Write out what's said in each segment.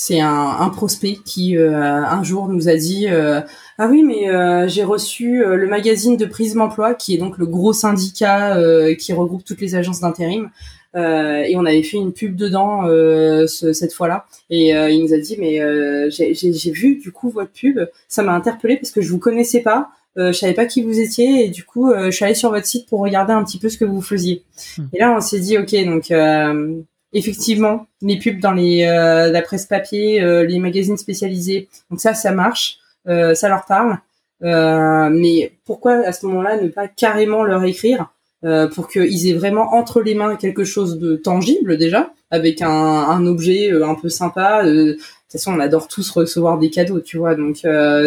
C'est un, un, prospect qui un jour nous a dit ah oui mais j'ai reçu le magazine de Prisme Emploi qui est donc le gros syndicat qui regroupe toutes les agences d'intérim euh, et on avait fait une pub dedans euh, cette fois-là. Et euh, il nous a dit mais j'ai vu du coup votre pub, ça m'a interpellé parce que je vous connaissais pas. Euh, je savais pas qui vous étiez et du coup je suis allée sur votre site pour regarder un petit peu ce que vous faisiez. Hmm. Et là on s'est dit ok donc effectivement les pubs dans les la presse papier, les magazines spécialisés donc ça ça marche, ça leur parle. mais pourquoi à ce moment-là ne pas carrément leur écrire euh, pour qu'ils aient vraiment entre les mains quelque chose de tangible déjà, avec un, un objet euh, un peu sympa. Euh, de toute façon, on adore tous recevoir des cadeaux, tu vois, donc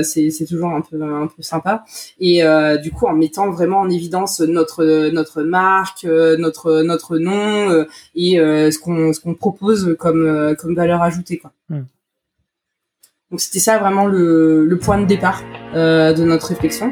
c'est toujours un peu un peu sympa. Et du coup, en mettant vraiment en évidence notre notre marque, notre notre nom et ce qu'on ce qu'on propose comme comme valeur ajoutée, quoi. Hmm. Donc c'était ça vraiment le, le point de départ de notre réflexion.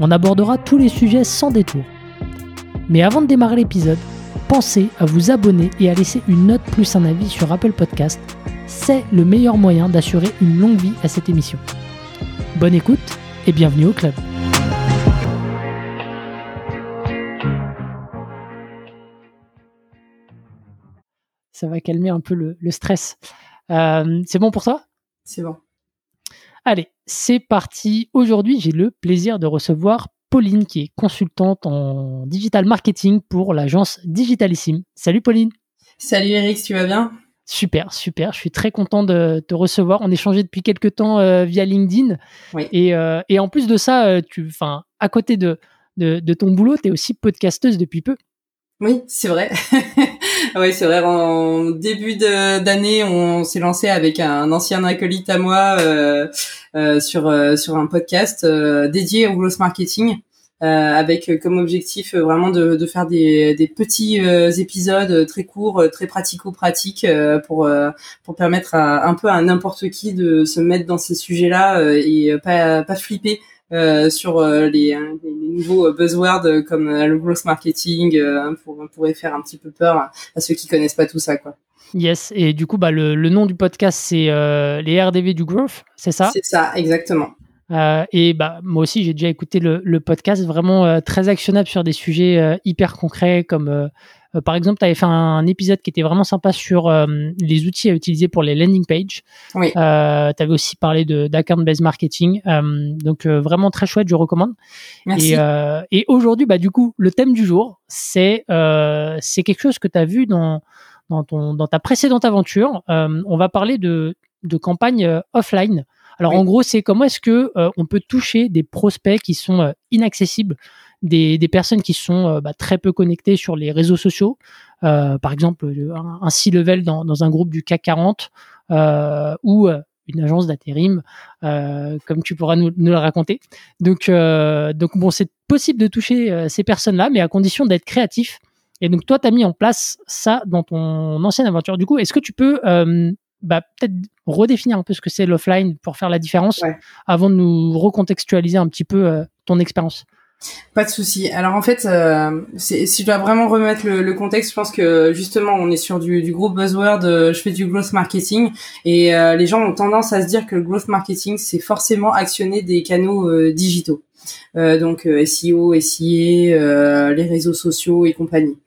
On abordera tous les sujets sans détour. Mais avant de démarrer l'épisode, pensez à vous abonner et à laisser une note plus un avis sur Apple Podcast. C'est le meilleur moyen d'assurer une longue vie à cette émission. Bonne écoute et bienvenue au club. Ça va calmer un peu le, stress. Euh, c'est bon pour toi? C'est bon. Allez, c'est parti. Aujourd'hui, j'ai le plaisir de recevoir Pauline, qui est consultante en digital marketing pour l'agence Digitalissime. Salut Pauline. Salut Eric, tu vas bien? Super, super. Je suis très content de te recevoir. On échangeait depuis quelques temps euh, via LinkedIn. Oui. Euh, et, en plus de ça, euh, tu, à côté de, de ton boulot, tu es aussi podcasteuse depuis peu. Oui, c'est vrai. oui, c'est vrai. En début d'année, on s'est lancé avec un ancien acolyte à moi euh, euh, sur euh, sur un podcast dédié au growth marketing. avec comme objectif vraiment de, de faire des, des petits épisodes très courts, très pratico-pratiques pour pour permettre à, un peu à n'importe qui de se mettre dans ces sujets-là et pas pas flipper euh, sur euh, les, hein, les, nouveaux euh, buzzwords comme le growth marketing pour, pourrait faire un petit peu peur à ceux qui connaissent pas tout ça quoi. Yes, et du coup bah, le, le nom du podcast c'est les RDV du growth, c'est ça? C'est ça, exactement. Euh, et bah, moi aussi, j'ai déjà écouté le, le podcast, vraiment très actionnable sur des sujets hyper concrets comme euh, par exemple, tu avais fait un, épisode qui était vraiment sympa sur euh, les outils à utiliser pour les landing pages. Oui. Euh, tu avais aussi parlé d'account-based marketing. donc, vraiment très chouette, je recommande. Merci. Et, et aujourd'hui, bah, du coup, le thème du jour, c'est c'est quelque chose que tu as vu dans, dans, ton, dans ta précédente aventure. on va parler de, de campagne offline. Alors en gros, c'est comment est-ce que on peut toucher des prospects qui sont inaccessibles des, des personnes qui sont euh, bah, très peu connectées sur les réseaux sociaux. Euh, par exemple, un, un C-level dans, dans, un groupe du CAC 40 euh, ou une agence d'intérim, euh, comme tu pourras nous, nous le raconter. Donc, euh, donc bon, c'est possible de toucher ces personnes-là, mais à condition d'être créatif. Et donc, toi, tu as mis en place ça dans ton ancienne aventure. Du coup, est-ce que tu peux bah, peut-être redéfinir un peu ce que c'est l'offline pour faire la différence avant de nous recontextualiser un petit peu ton expérience? Pas de souci. Alors en fait, euh, si je dois vraiment remettre le, contexte, je pense que justement on est sur du, du gros buzzword. Euh, je fais du growth marketing et euh, les gens ont tendance à se dire que le growth marketing c'est forcément actionner des canaux digitaux, donc SEO, SIA, les réseaux sociaux et compagnie.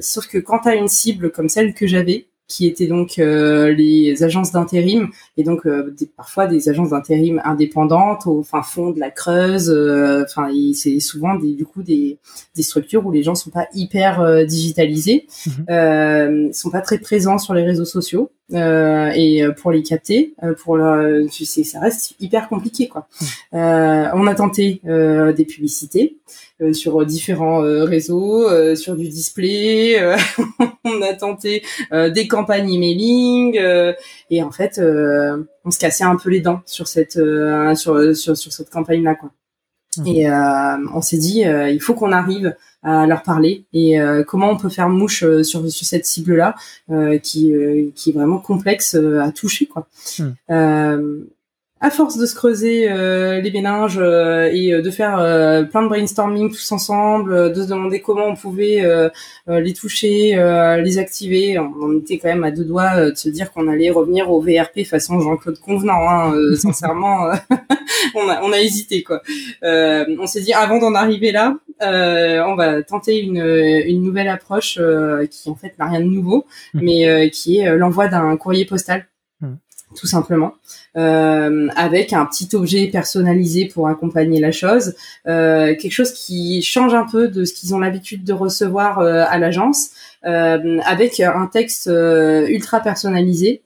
sauf que quand tu une cible comme celle que j'avais, qui étaient donc euh, les agences d'intérim et donc euh, parfois des agences d'intérim indépendantes au fin fond de la Creuse. Euh, enfin, c'est souvent des, du coup des, des structures où les gens sont pas hyper digitalisés, mmh. sont pas très présents sur les réseaux sociaux. Euh, et pour les capter, pour le, tu sais, ça reste hyper compliqué quoi. Euh, on a tenté des publicités sur différents réseaux, sur du display, on a tenté des campagnes emailing et en fait on se cassait un peu les dents sur cette sur, sur sur cette campagne là quoi. Mmh. Et euh, on s'est dit, euh, il faut qu'on arrive à leur parler et euh, comment on peut faire mouche sur, sur cette cible-là qui, qui est vraiment complexe à toucher. quoi. Mmh à force de se creuser euh, les méninges euh, et euh, de faire plein de brainstorming tous ensemble, de se demander comment on pouvait les toucher, les activer, on, était quand même à deux doigts de se dire qu'on allait revenir au VRP façon Jean-Claude Convenant. Hein, sincèrement, on, a, on a hésité quoi. on s'est dit avant d'en arriver là, on va tenter une, une nouvelle approche qui en fait n'a rien de nouveau, mmh. mais qui est l'envoi d'un courrier postal tout simplement, euh, avec un petit objet personnalisé pour accompagner la chose, euh, quelque chose qui change un peu de ce qu'ils ont l'habitude de recevoir euh, à l'agence, euh, avec un texte euh, ultra personnalisé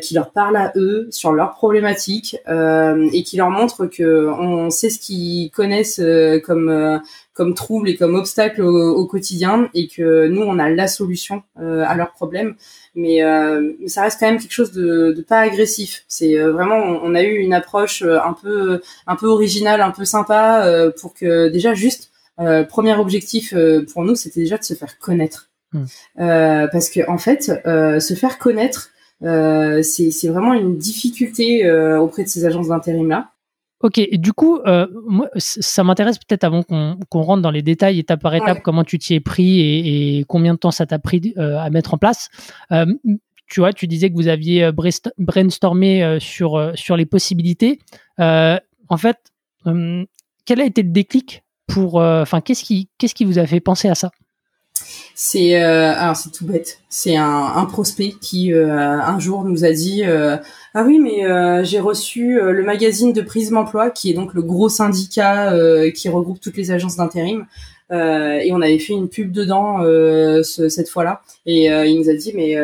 qui leur parle à eux sur leurs problématiques et qui leur montre que on sait ce qu'ils connaissent comme comme troubles et comme obstacles au, au, quotidien et que nous on a la solution à leurs problèmes. Mais euh, ça reste quand même quelque chose de, de pas agressif. C'est euh, vraiment, on, a eu une approche euh, un peu, un peu originale, un peu sympa, euh, pour que déjà juste, premier objectif pour nous, c'était déjà de se faire connaître, mmh. parce que en fait, se faire connaître, c'est vraiment une difficulté auprès de ces agences d'intérim là. Ok, et du coup, euh, moi, ça m'intéresse peut-être avant qu'on rentre dans les détails étape par étape, comment tu t'y es pris et, et, combien de temps ça t'a pris euh, à mettre en place. Euh, tu vois, tu disais que vous aviez euh, brainstormé euh, sur, sur les possibilités. en fait, quel a été le déclic pour, enfin, qu'est-ce qui, qu'est-ce qui vous a fait penser à ça? C'est euh, alors c'est tout bête. C'est un, un, prospect qui euh, un jour nous a dit euh, ah oui mais euh, j'ai reçu le magazine de Prisme Emploi qui est donc le gros syndicat qui regroupe toutes les agences d'intérim et on avait fait une pub dedans ce, cette fois-là et il nous a dit mais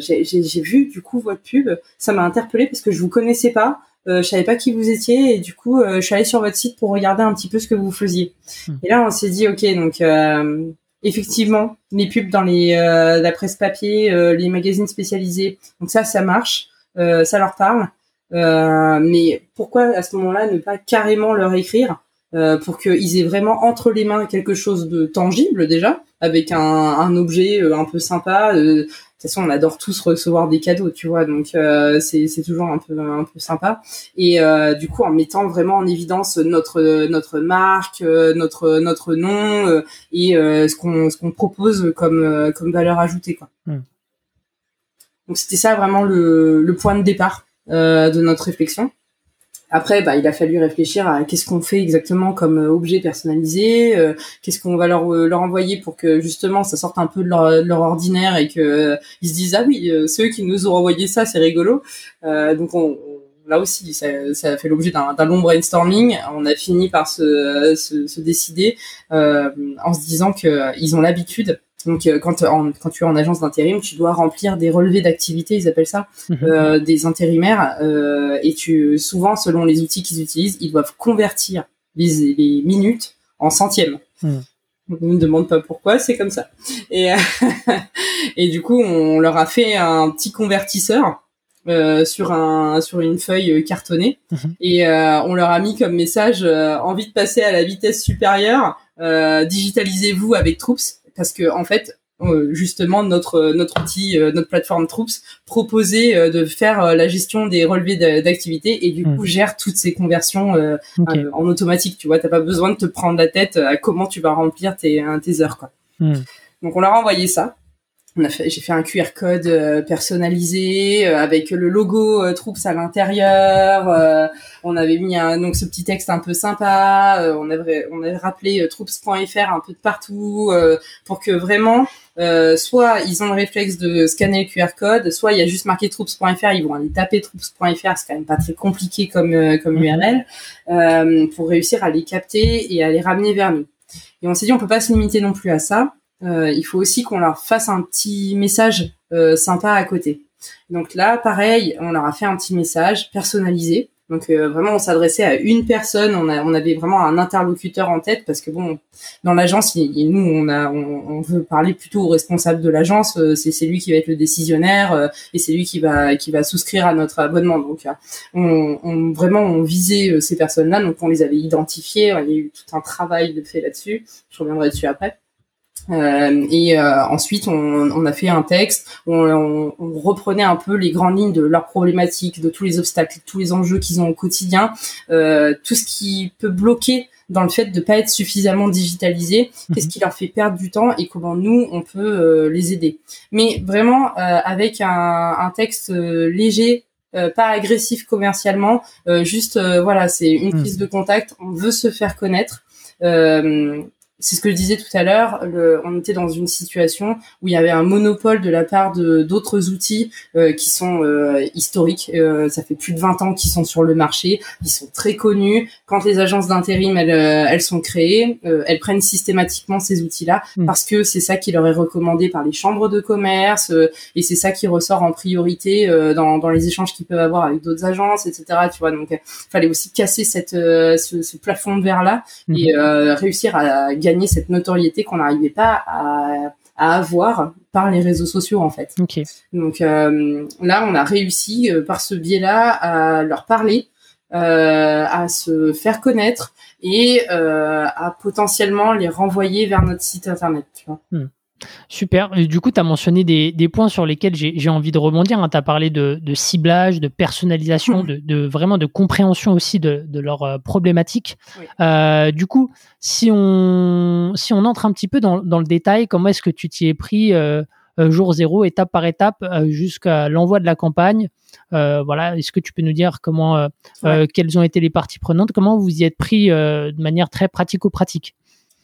j'ai vu du coup votre pub ça m'a interpellé parce que je vous connaissais pas euh, je savais pas qui vous étiez et du coup je suis allée sur votre site pour regarder un petit peu ce que vous faisiez. Hmm. Et là on s'est dit ok donc effectivement, les pubs dans les euh, la presse papier, euh, les magazines spécialisés. Donc ça, ça marche, euh, ça leur parle. mais pourquoi à ce moment-là ne pas carrément leur écrire? Pour qu'ils aient vraiment entre les mains quelque chose de tangible déjà, avec un, un objet un peu sympa, toute façon, on adore tous recevoir des cadeaux, tu vois, donc euh, c'est toujours un peu un peu sympa. Et euh, du coup, en mettant vraiment en évidence notre notre marque, euh, notre notre nom et ce qu'on ce qu'on propose comme comme valeur ajoutée, quoi. Hmm. Donc c'était ça vraiment le, le point de départ de notre réflexion. Après, bah, il a fallu réfléchir à qu'est-ce qu'on fait exactement comme euh, objet personnalisé, euh, qu'est-ce qu'on va leur, euh, leur envoyer pour que justement ça sorte un peu de leur, ordinaire et que ils se disent ah oui, ceux qui nous ont envoyé ça, c'est rigolo. donc on, là aussi, ça, a fait l'objet d'un long brainstorming. On a fini par se, se, se décider en se disant que ils ont l'habitude donc euh, quand, quand tu es en agence d'intérim, tu dois remplir des relevés d'activité, ils appellent ça, mhm. euh, des intérimaires, euh, et tu souvent selon les outils qu'ils utilisent, ils doivent convertir les, les minutes en centièmes. Mhm. On ne demande pas pourquoi, c'est comme ça. Et, et du coup, on leur a fait un petit convertisseur euh, sur un sur une feuille cartonnée mhm. et euh, on leur a mis comme message envie de passer à la vitesse supérieure digitalisez-vous avec Troops parce que en fait euh, justement notre notre outil euh, notre plateforme Troops proposait euh, de faire la gestion des relevés d'activité et du coup hmm. gère toutes ces conversions en automatique tu vois t'as pas besoin de te prendre la tête à comment tu vas remplir tes tes heures quoi hmm. donc on leur a envoyé ça on a fait, j'ai fait un QR code personnalisé avec le logo Troops à l'intérieur. on avait mis un, donc ce petit texte un peu sympa. on avait on avait rappelé troops.fr un peu de partout pour que vraiment soit ils ont le réflexe de scanner le QR code, soit il y a juste marqué troops.fr, ils vont aller taper troops.fr, c'est quand même pas très compliqué comme comme URL pour réussir à les capter et à les ramener vers nous. Et on s'est dit on peut pas se limiter non plus à ça. Euh, il faut aussi qu'on leur fasse un petit message euh, sympa à côté. Donc là, pareil, on leur a fait un petit message personnalisé donc euh, vraiment, on s'adressait à une personne. On, a, on avait vraiment un interlocuteur en tête parce que bon, dans l'agence, nous, on a, on, veut parler plutôt au responsable de l'agence. Euh, c'est lui qui va être le décisionnaire euh, et c'est lui qui va qui va souscrire à notre abonnement. Donc on, on vraiment on visait ces personnes-là. Donc on les avait identifiées. Il y a eu tout un travail de fait là-dessus. Je reviendrai dessus après. Euh, et euh, ensuite, on, on, a fait un texte où on, on, reprenait un peu les grandes lignes de leurs problématiques, de tous les obstacles, tous les enjeux qu'ils ont au quotidien, euh, tout ce qui peut bloquer dans le fait de pas être suffisamment digitalisé, mhm. qu'est-ce qui leur fait perdre du temps et comment nous on peut euh, les aider. Mais vraiment euh, avec un, un texte léger, pas agressif commercialement, juste voilà, c'est une mhm. prise de contact. On veut se faire connaître. Euh, c'est ce que je disais tout à l'heure, on était dans une situation où il y avait un monopole de la part de d'autres outils euh, qui sont euh, historiques. Euh, ça fait plus de 20 ans qu'ils sont sur le marché, ils sont très connus. Quand les agences d'intérim elles, elles sont créées, elles prennent systématiquement ces outils-là hmm. parce que c'est ça qui leur est recommandé par les chambres de commerce et c'est ça qui ressort en priorité dans, dans les échanges qu'ils peuvent avoir avec d'autres agences, etc. Tu vois, donc fallait aussi casser cette ce, ce plafond de verre là hmm. et réussir à gagner cette notoriété qu'on n'arrivait pas à, avoir par les réseaux sociaux en fait. Donc euh, là, on a réussi euh, par ce biais-là à leur parler, euh, à se faire connaître et à potentiellement les renvoyer vers notre site internet. Tu vois. Hmm. Super. du coup, tu as mentionné des, points sur lesquels j'ai envie de rebondir. Hein. Tu as parlé de, ciblage, de personnalisation, mmh. de, vraiment de compréhension aussi de, leurs euh, problématiques. Euh, du coup, si on, si on entre un petit peu dans, le détail, comment est-ce que tu t'y es pris euh, jour zéro, étape par étape, jusqu'à l'envoi de la campagne? Voilà, est-ce que tu peux nous dire comment, quelles ont été les parties prenantes, comment vous y êtes pris de manière très pratico-pratique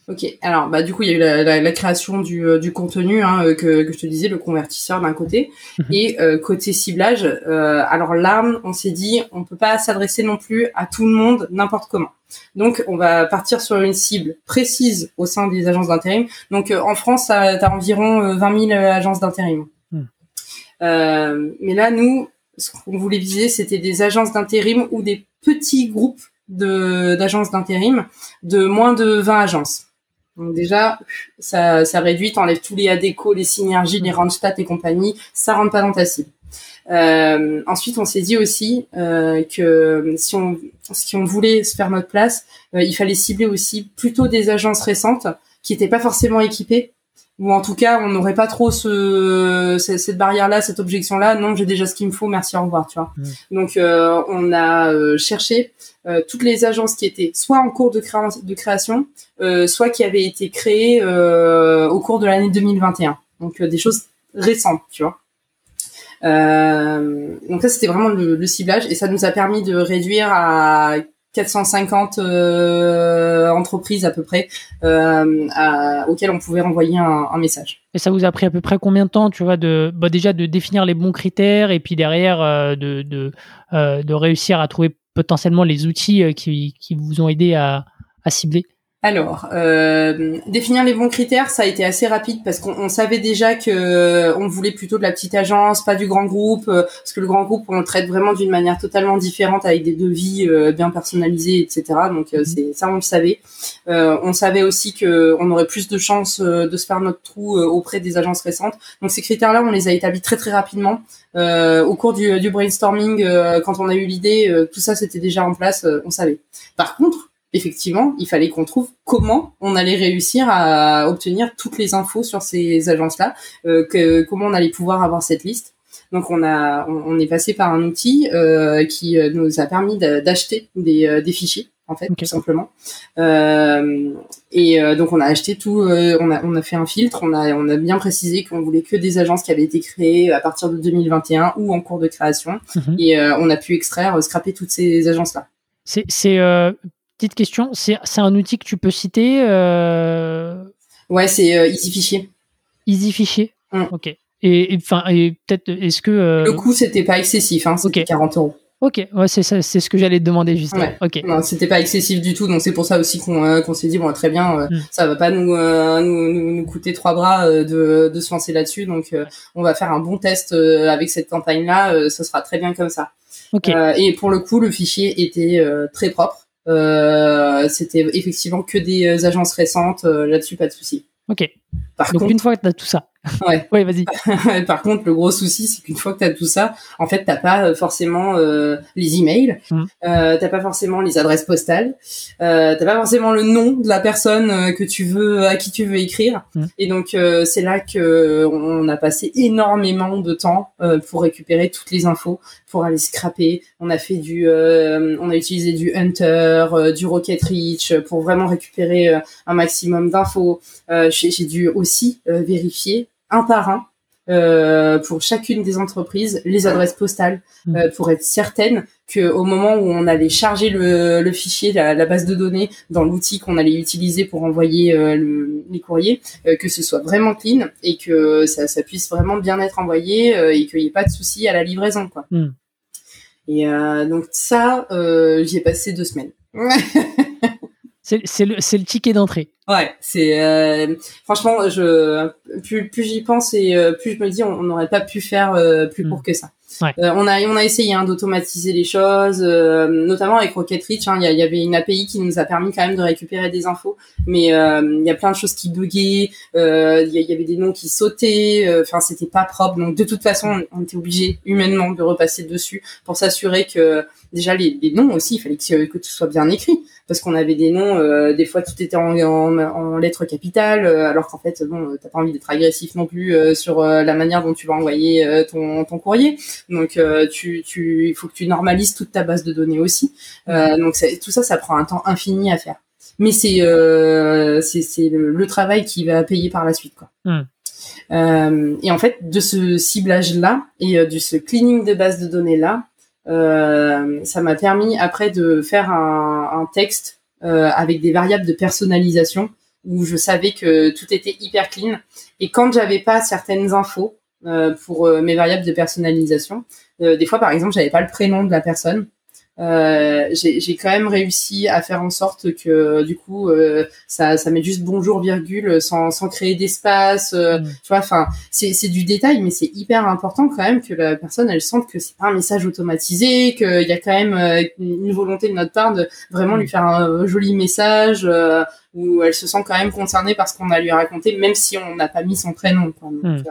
Ok, alors bah du coup il y a eu la, la, création du, euh, du contenu hein, euh, que, que, je te disais, le convertisseur d'un côté, mhm. et euh, côté ciblage. Euh, alors là, on s'est dit on peut pas s'adresser non plus à tout le monde n'importe comment. Donc on va partir sur une cible précise au sein des agences d'intérim. Donc en France, tu as environ 20 000 agences d'intérim. Hmm. mais là, nous, ce qu'on voulait viser, c'était des agences d'intérim ou des petits groupes de d'agences d'intérim de moins de 20 agences. Donc déjà, ça, ça réduit, t'enlèves tous les ADECO, les synergies, les Randstad et compagnie, ça rentre pas dans ta cible. Euh, ensuite, on s'est dit aussi euh, que si on, si on voulait se faire notre place, euh, il fallait cibler aussi plutôt des agences récentes qui n'étaient pas forcément équipées ou en tout cas on n'aurait pas trop ce, cette barrière là cette objection là non j'ai déjà ce qu'il me faut merci au revoir tu vois. Mmh. donc euh, on a euh, cherché euh, toutes les agences qui étaient soit en cours de, de création soit qui avaient été créées au cours de l'année 2021 donc des choses récentes tu vois. Donc ça c'était vraiment le, le, ciblage. Et ça nous a permis de réduire à 450 euh, entreprises à peu près euh, auxquelles on pouvait renvoyer un, message. Et ça vous a pris à peu près combien de temps, tu vois, bah, déjà de définir les bons critères et puis derrière euh, de réussir à trouver potentiellement les outils qui, vous ont aidé à cibler? Alors, euh, définir les bons critères, ça a été assez rapide parce qu'on savait déjà que euh, on voulait plutôt de la petite agence, pas du grand groupe, euh, parce que le grand groupe on le traite vraiment d'une manière totalement différente avec des devis bien personnalisés, etc. Donc mhm. c'est ça on le savait. on savait aussi que on aurait plus de chances de se faire notre trou auprès des agences récentes. Donc ces critères-là, on les a établis très très rapidement au cours du, du brainstorming. quand on a eu l'idée, tout ça c'était déjà en place, on savait. Par contre effectivement, il fallait qu'on trouve comment on allait réussir à obtenir toutes les infos sur ces agences-là, euh, que, comment on allait pouvoir avoir cette liste. Donc on a, on, est passé par un outil euh, qui euh, nous a permis d'acheter des, des, fichiers en fait, tout simplement. et donc on a acheté tout, on a, on a fait un filtre, on a, on a bien précisé qu'on voulait que des agences qui avaient été créées à partir de 2021 ou en cours de création, mhm. et on a pu extraire, scraper toutes ces agences-là. C'est Petite question, c'est un outil que tu peux citer euh... Ouais, c'est euh, Easy Fichier. Easy Fichier mm. Ok. Et enfin, et, peut-être, est-ce que. Euh, Le coût, c'était pas excessif, hein, c'était 40 euros. Ok, ouais, c'est ça, c'est ce que j'allais te demander justement. Ouais. Ok. Non, c'était pas excessif du tout, donc c'est pour ça aussi qu'on euh, s'est dit bon très bien, euh, Mm. ça va pas nous, euh, nous, nous nous coûter trois bras de de se lancer là-dessus, donc on va faire un bon test avec cette campagne là, ça sera très bien comme ça. Ok. Et pour le coup, le fichier était très propre. Euh, c'était effectivement que des euh, agences récentes, euh, là-dessus pas de souci. Ok. Par Donc contre, une fois que tu as tout ça. Ouais. ouais, vas-y. Par contre, le gros souci, c'est qu'une fois que tu as tout ça, en fait, t'as pas euh, forcément euh, les emails, Mhm. euh, t'as pas forcément les adresses postales, euh, t'as pas forcément le nom de la personne euh, que tu veux, à qui tu veux écrire. Mhm. Et donc, c'est là que on a passé énormément de temps pour récupérer toutes les infos, pour aller scraper. On a fait du, on a utilisé du Hunter, du Rocket Reach pour vraiment récupérer un maximum d'infos. J'ai j'ai dû aussi euh, vérifier un par un euh, pour chacune des entreprises les adresses postales Mhm. euh, pour être certaine que au moment où on allait charger le, le fichier, la, la base de données dans l'outil qu'on allait utiliser pour envoyer euh, le- les courriers, que ce soit vraiment clean et que ça, ça puisse vraiment bien être envoyé et qu'il n'y ait pas de souci à la livraison, quoi. Mhm. Et donc ça, j'y ai passé deux semaines. C'est c'est le, c'est le ticket d'entrée. Ouais, c'est euh, franchement, je plus, plus j'y pense et euh, plus je me dis, on on n'aurait pas pu faire euh, plus Mm. court que ça. Euh, on a on a essayé hein, d'automatiser les choses, euh, notamment avec Rocket Reach. hein, Il y, a- il y avait une API qui nous a permis quand même de récupérer des infos, mais euh, il y a plein de choses qui buguaient. euh, Il y, y avait des noms qui sautaient. Enfin, c'était pas propre. Donc de toute façon, on, était obligé humainement de repasser dessus pour s'assurer que déjà les, noms aussi, il fallait que, tout soit bien écrit parce qu'on avait des noms, euh, des fois tout était en, lettres capitales, alors qu'en fait, bon, t'as pas envie d'être agressif non plus euh, sur la manière dont tu vas envoyer ton, ton courrier. Donc, euh, tu, tu, il faut que tu normalises toute ta base de données aussi. Euh, donc, ça- tout ça, ça prend un temps infini à faire. Mais c'est euh, c'est c'est le, le travail qui va payer par la suite, quoi. Mm. Euh, et en fait, de ce ciblage-là et euh, de ce cleaning de base de données-là, euh, ça m'a permis après de faire un, un texte euh, avec des variables de personnalisation où je savais que tout était hyper clean. Et quand j'avais pas certaines infos pour euh, mes variables de personnalisation, euh, des fois par exemple j'avais pas le prénom de la personne. Euh, j'ai quand même réussi à faire en sorte que du coup euh, ça ça met juste bonjour virgule sans sans créer d'espace euh, Mm. tu vois enfin c'est c'est du détail mais c'est hyper important quand même que la personne elle sente que c'est pas un message automatisé qu'il y a quand même euh, une volonté de notre part de vraiment lui faire un euh, joli message euh, où elle se sent quand même concernée par ce qu'on a lui raconté même si on n'a pas mis son prénom quoi. Donc, Mm.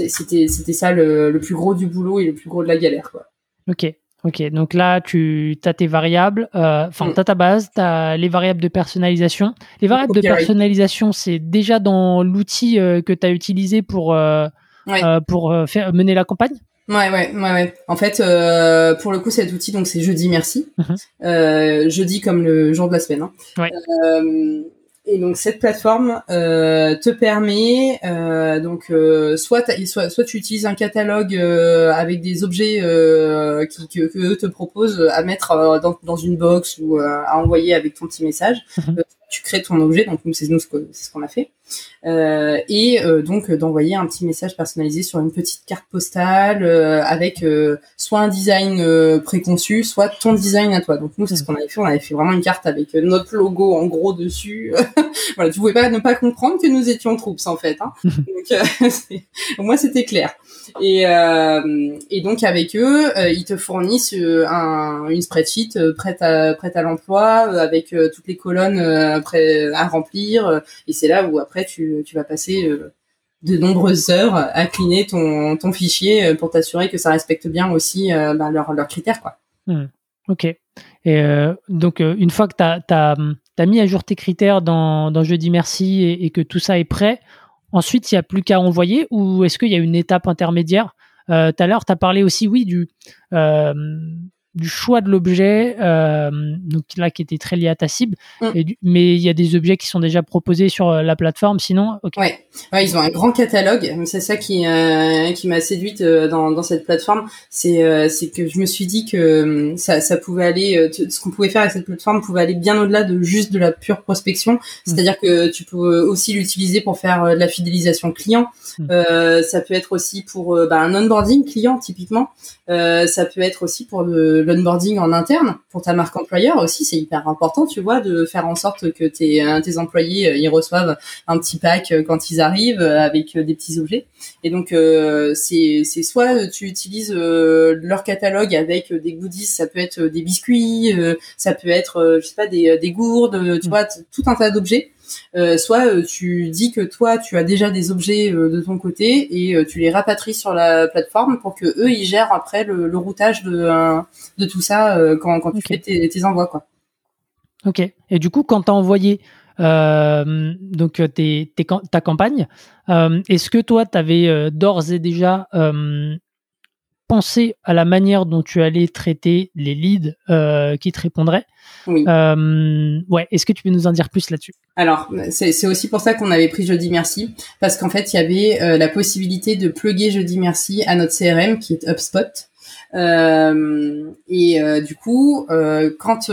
Euh, c'était c'était ça le, le plus gros du boulot et le plus gros de la galère quoi Ok. Ok, donc là, tu as tes variables, euh, enfin, Mm. tu as ta base, tu as les variables de personnalisation. Les variables de personnalisation, c'est déjà dans l'outil euh, que tu as utilisé pour, euh, Ouais. euh, pour euh, faire, mener la campagne? Ouais, ouais, ouais, ouais. En fait, euh, pour le coup, cet outil, donc c'est jeudi merci. Mhm. Euh, jeudi comme le jour de la semaine. hein. Ouais. Euh, et donc cette plateforme euh, te permet euh, donc euh, soit, soit soit tu utilises un catalogue euh, avec des objets euh, qui, que, que eux te proposent à mettre euh, dans, dans une box ou euh, à envoyer avec ton petit message. Mhm. Tu crées ton objet, donc nous c'est nous ce que- c'est ce qu'on a fait. Euh, et euh, donc euh, d'envoyer un petit message personnalisé sur une petite carte postale euh, avec soit un design préconçu, soit ton design à toi. Donc nous c'est ce qu'on avait fait, on avait fait vraiment une carte avec notre logo en gros dessus. voilà, tu pouvais pas ne pas comprendre que nous étions troupes en fait. Hein. donc euh, c'est- au moins c'était clair. Et, et donc avec eux, ils te fournissent un, une spreadsheet prête à prête à l'emploi avec toutes les colonnes euh, prêt à remplir. euh, et c'est là où après tu, tu vas passer euh, de nombreuses heures à cleaner ton, ton fichier euh, pour t'assurer que ça respecte bien aussi euh, bah, leurs leurs critères quoi. Ok. Et euh, donc, euh, une fois que tu as, mis à jour tes critères dans, dans Jeudi Merci et, et que tout ça est prêt, ensuite, il n'y a plus qu'à envoyer ou est-ce qu'il y a une étape intermédiaire? Euh, Tout à l'heure, tu as parlé aussi, oui, du, euh, du choix de l'objet, euh, donc là qui était très lié à ta cible. Mm. Et du- mais il y a des objets qui sont déjà proposés sur euh, la plateforme. Sinon, ok. Ouais. Ouais, ils ont un grand catalogue. C'est ça qui euh, qui m'a séduite dans dans cette plateforme. C'est euh, c'est que je me suis dit que ça ça pouvait aller. ce qu'on pouvait faire avec cette plateforme pouvait aller bien au-delà de juste de la pure prospection. C'est-à-dire que tu peux aussi l'utiliser pour faire de la fidélisation client. Mm. Ça peut être aussi pour bah, un onboarding client typiquement. Ça peut être aussi pour le l'onboarding en interne, pour ta marque employeur aussi. C'est hyper important, tu vois, de faire en sorte que tes euh, tes employés euh, ils reçoivent un petit pack euh, quand ils arrivent avec des petits objets. Et donc c'est c'est soit tu utilises leur catalogue avec des goodies, ça peut être des biscuits, ça peut être je sais pas des des gourdes, tu Mm. vois, tout un tas d'objets. Euh, soit euh, tu dis que toi tu as déjà des objets euh, de ton côté et tu les rapatries sur la plateforme pour que eux ils gèrent après le, le routage de de tout ça quand tu fais tes, tes envois quoi. Ok. Et du coup, quand tu as envoyé euh, donc tes, tes cam- ta campagne, euh, est-ce que toi, tu avais d'ores et déjà pensé à la manière dont tu allais traiter les leads euh, qui te répondraient Oui. Euh, Ouais. Est-ce que tu peux nous en dire plus là-dessus? Alors, c'est aussi pour ça qu'on avait pris Jeudi Merci, parce qu'en fait, il y avait euh, la possibilité de plugger Jeudi Merci à notre CRM qui est HubSpot. Euh, et euh, du coup, euh, quand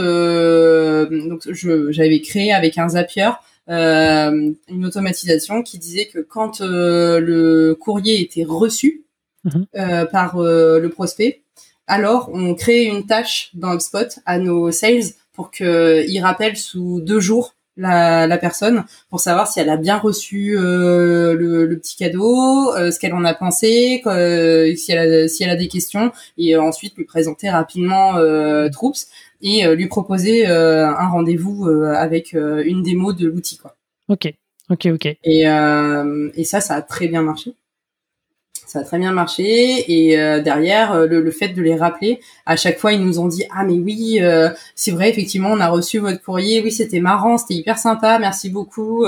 j'avais créé avec un Zapier une automatisation qui disait que quand le courrier était reçu Mhm. euh, par euh, le prospect, alors on crée une tâche dans HubSpot à nos sales pour qu'ils rappellent sous deux jours la, la personne pour savoir si elle a bien reçu euh, le, le petit cadeau, euh, ce qu'elle en a pensé, euh, si, elle a, si elle a des questions, et euh, ensuite lui présenter rapidement euh, Troops et euh, lui proposer euh, un rendez-vous euh, avec euh, une démo de l'outil. quoi. Ok. Ok. Ok. Et, euh, et ça, ça a très bien marché. Ça a très bien marché. Et euh, derrière euh, le, le fait de les rappeler, à chaque fois ils nous ont dit ah mais oui euh, c'est vrai effectivement on a reçu votre courrier, oui c'était marrant, c'était hyper sympa, merci beaucoup.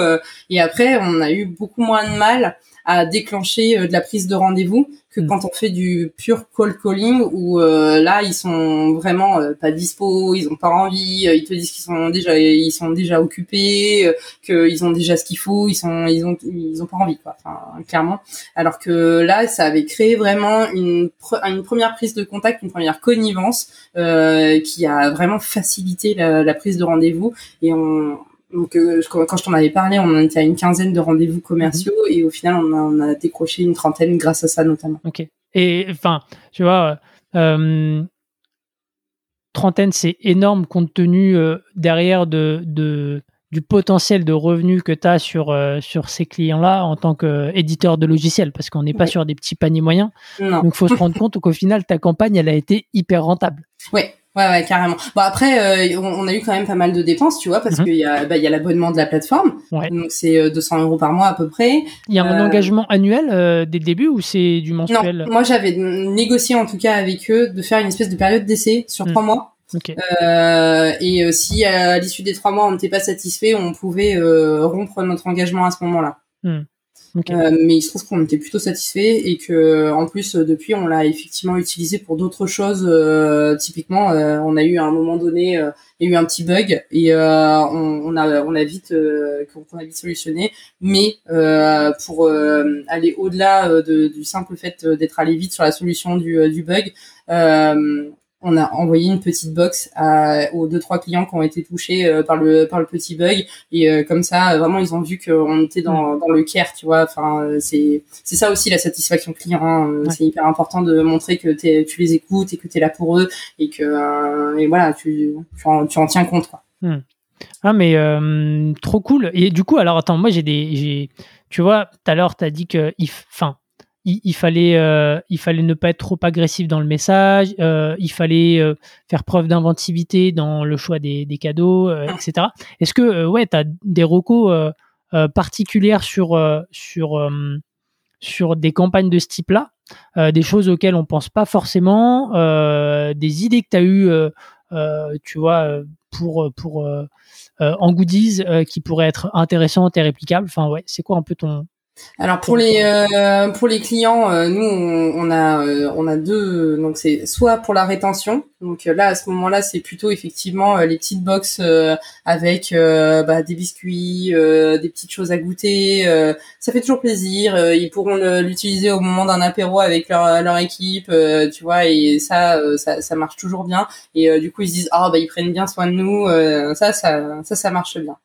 et après on a eu beaucoup moins de mal à déclencher euh, de la prise de rendez-vous que Mm. quand on fait du pur call calling où euh, là ils sont vraiment euh, pas dispo, ils ont pas envie, euh, ils te disent qu'ils sont déjà ils sont déjà occupés, euh, qu'ils ont déjà ce qu'il faut, ils sont ils ont ils ont pas envie quoi, enfin clairement. Alors que là ça avait créé vraiment une pre- une première prise de contact, une première connivence euh, qui a vraiment facilité la, la prise de rendez-vous et on donc euh, quand je t'en avais parlé, on était à une quinzaine de rendez-vous commerciaux et au final on a, décroché une trentaine grâce à ça notamment. Ok. Et enfin, tu vois, euh, trentaine, c'est énorme compte tenu euh, derrière de, de, du potentiel de revenus que tu as sur, euh, sur ces clients-là en tant qu'éditeur de logiciels, parce qu'on n'est pas Ouais. sur des petits paniers moyens. Non. Donc, il faut se rendre compte qu'au final, ta campagne, elle a été hyper rentable. Ouais, ouais, ouais, carrément. Bon après, euh, on, a eu quand même pas mal de dépenses, tu vois, parce Mhm. qu'il y a, bah, il y a l'abonnement de la plateforme, Ouais. donc c'est euh, 200 euros par mois à peu près. Il y a un Euh, engagement annuel euh, dès le début ou c'est du mensuel? Non, moi j'avais négocié en tout cas avec eux de faire une espèce de période d'essai sur Mhm. trois mois. Ok. Euh, et euh, si à l'issue des trois mois on n'était pas satisfait, on pouvait euh, rompre notre engagement à ce moment-là. Euh, mais il se trouve qu'on était plutôt satisfait et que en plus euh, depuis on l'a effectivement utilisé pour d'autres choses. euh, typiquement, euh, on a eu à un moment donné, euh, il y a eu un petit bug et euh, on, on a on a vite euh, qu'on a vite solutionné. Mais euh, pour euh, aller au-delà euh, de- du simple fait euh, d'être allé vite sur la solution du, euh, du bug, euh, on a envoyé une petite box à, aux deux trois clients qui ont été touchés euh, par le par le petit bug et euh, comme ça vraiment ils ont vu qu'on était dans, dans le care tu vois enfin euh, c'est c'est ça aussi la satisfaction client hein. Ouais. c'est hyper important de montrer que tu les écoutes et que tu es là pour eux et que et voilà tu tu en, tu en tiens compte quoi Ah mais euh, trop cool. Et du coup, alors attends, moi j'ai des, tu vois, tout à l'heure t'as dit que, il, f- enfin, il, il fallait, euh, il fallait ne pas être trop agressif dans le message, euh, il fallait euh, faire preuve d'inventivité dans le choix des, des cadeaux, euh, etc. Est-ce que, euh, ouais, t'as des recos euh, particulières sur, euh, sur, euh, sur des campagnes de ce type-là, euh, des choses auxquelles on pense pas forcément, euh, des idées que tu as eues, tu vois, pour, pour euh, euh, en goodies euh, qui pourraient être intéressantes et réplicables? Enfin, ouais, c'est quoi un peu ton, alors pour les euh, pour les clients, euh, nous on, on a euh, on a deux donc c'est soit pour la rétention donc là à ce moment-là c'est plutôt effectivement les petites box avec bah, des biscuits, des petites choses à goûter, ça fait toujours plaisir. ils pourront l'utiliser au moment d'un apéro avec leur leur équipe, tu vois et ça, ça ça marche toujours bien et du coup ils se disent ah bah ils prennent bien soin de nous, ça ça ça ça marche bien.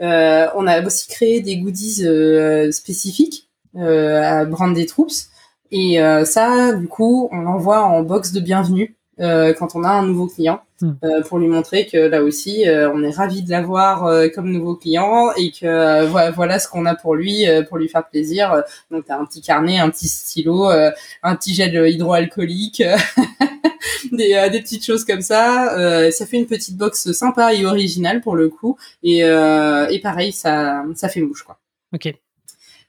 Euh, on a aussi créé des goodies euh, spécifiques euh, à Brand des Troops. Et ça, du coup, on l'envoie en box de bienvenue quand on a un nouveau client hmm. pour lui montrer que là aussi on est ravi de l'avoir comme nouveau client et que voilà ce qu'on a pour lui pour lui faire plaisir. Donc t'as un petit carnet un petit stylo un petit gel hydroalcoolique des, des petites choses comme ça. Ça fait une petite box sympa et originale pour le coup. Et, et pareil ça ça fait mouche quoi. Ok.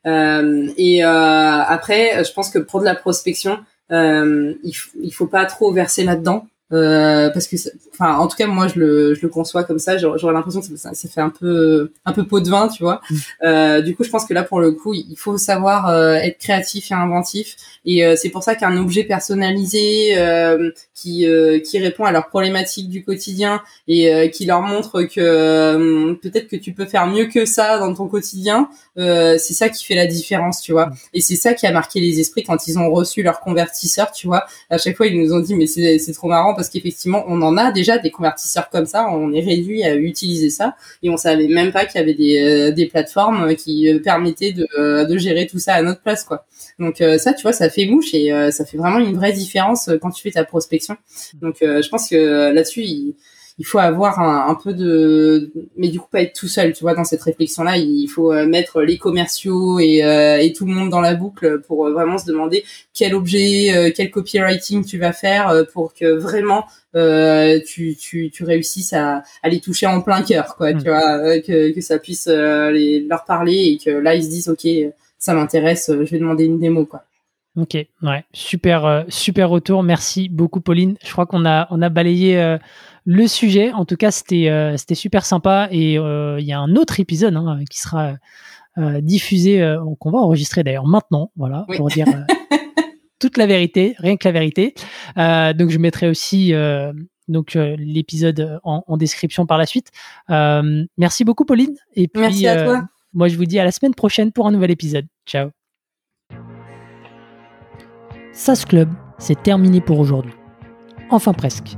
Euh, et euh, après, je pense que pour de la prospection, euh, il, il faut pas trop verser là-dedans. Euh, parce que enfin en tout cas moi je le, je le conçois comme ça. J'aurais l'impression que ça, ça, fait un peu un peu pot de vin tu vois. Mm. euh, du coup je pense que là pour le coup il faut savoir euh, être créatif et inventif. Et euh, c'est pour ça qu'un objet personnalisé euh, qui qui répond à leurs problématiques du quotidien et qui leur montre que peut-être que tu peux faire mieux que ça dans ton quotidien c'est ça qui fait la différence tu vois. Mm. et c'est ça qui a marqué les esprits quand ils ont reçu leur convertisseur tu vois. À chaque fois ils nous ont dit mais c'est c'est trop marrant parce qu'effectivement, on en a déjà des convertisseurs comme ça. On est réduit à utiliser ça et on savait même pas qu'il y avait des, euh, des plateformes qui euh, permettaient de, euh, de gérer tout ça à notre place, quoi. Donc ça, tu vois, ça fait mouche et ça fait vraiment une vraie différence quand tu fais ta prospection. Donc je pense que là-dessus, il il faut avoir un, un, peu de mais du coup pas être tout seul tu vois dans cette réflexion là il faut euh, mettre les commerciaux et, euh, et tout le monde dans la boucle pour euh, vraiment se demander quel objet quel copywriting tu vas faire pour que vraiment euh, tu, tu, tu réussisses à, à les toucher en plein cœur quoi tu mm. vois que, que ça puisse les, leur parler et que là ils se disent ok ça m'intéresse je vais demander une démo quoi Ok, ouais, super, super retour. Merci beaucoup, Pauline. Je crois qu'on a, on a balayé le sujet. En tout cas, c'était euh, c'était super sympa et euh, il y a un autre épisode hein, qui sera euh, diffusé, qu'on va enregistrer d'ailleurs maintenant, voilà, pour dire toute la vérité, rien que la vérité. donc je mettrai aussi donc l'épisode en, description par la suite. merci beaucoup Pauline et puis merci à toi. moi je vous dis à la semaine prochaine pour un nouvel épisode. Ciao. SAS Club, c'est terminé pour aujourd'hui. Enfin presque.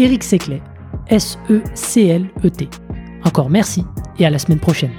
Eric Seclet, S-E-C-L-E-T. Encore merci et à la semaine prochaine.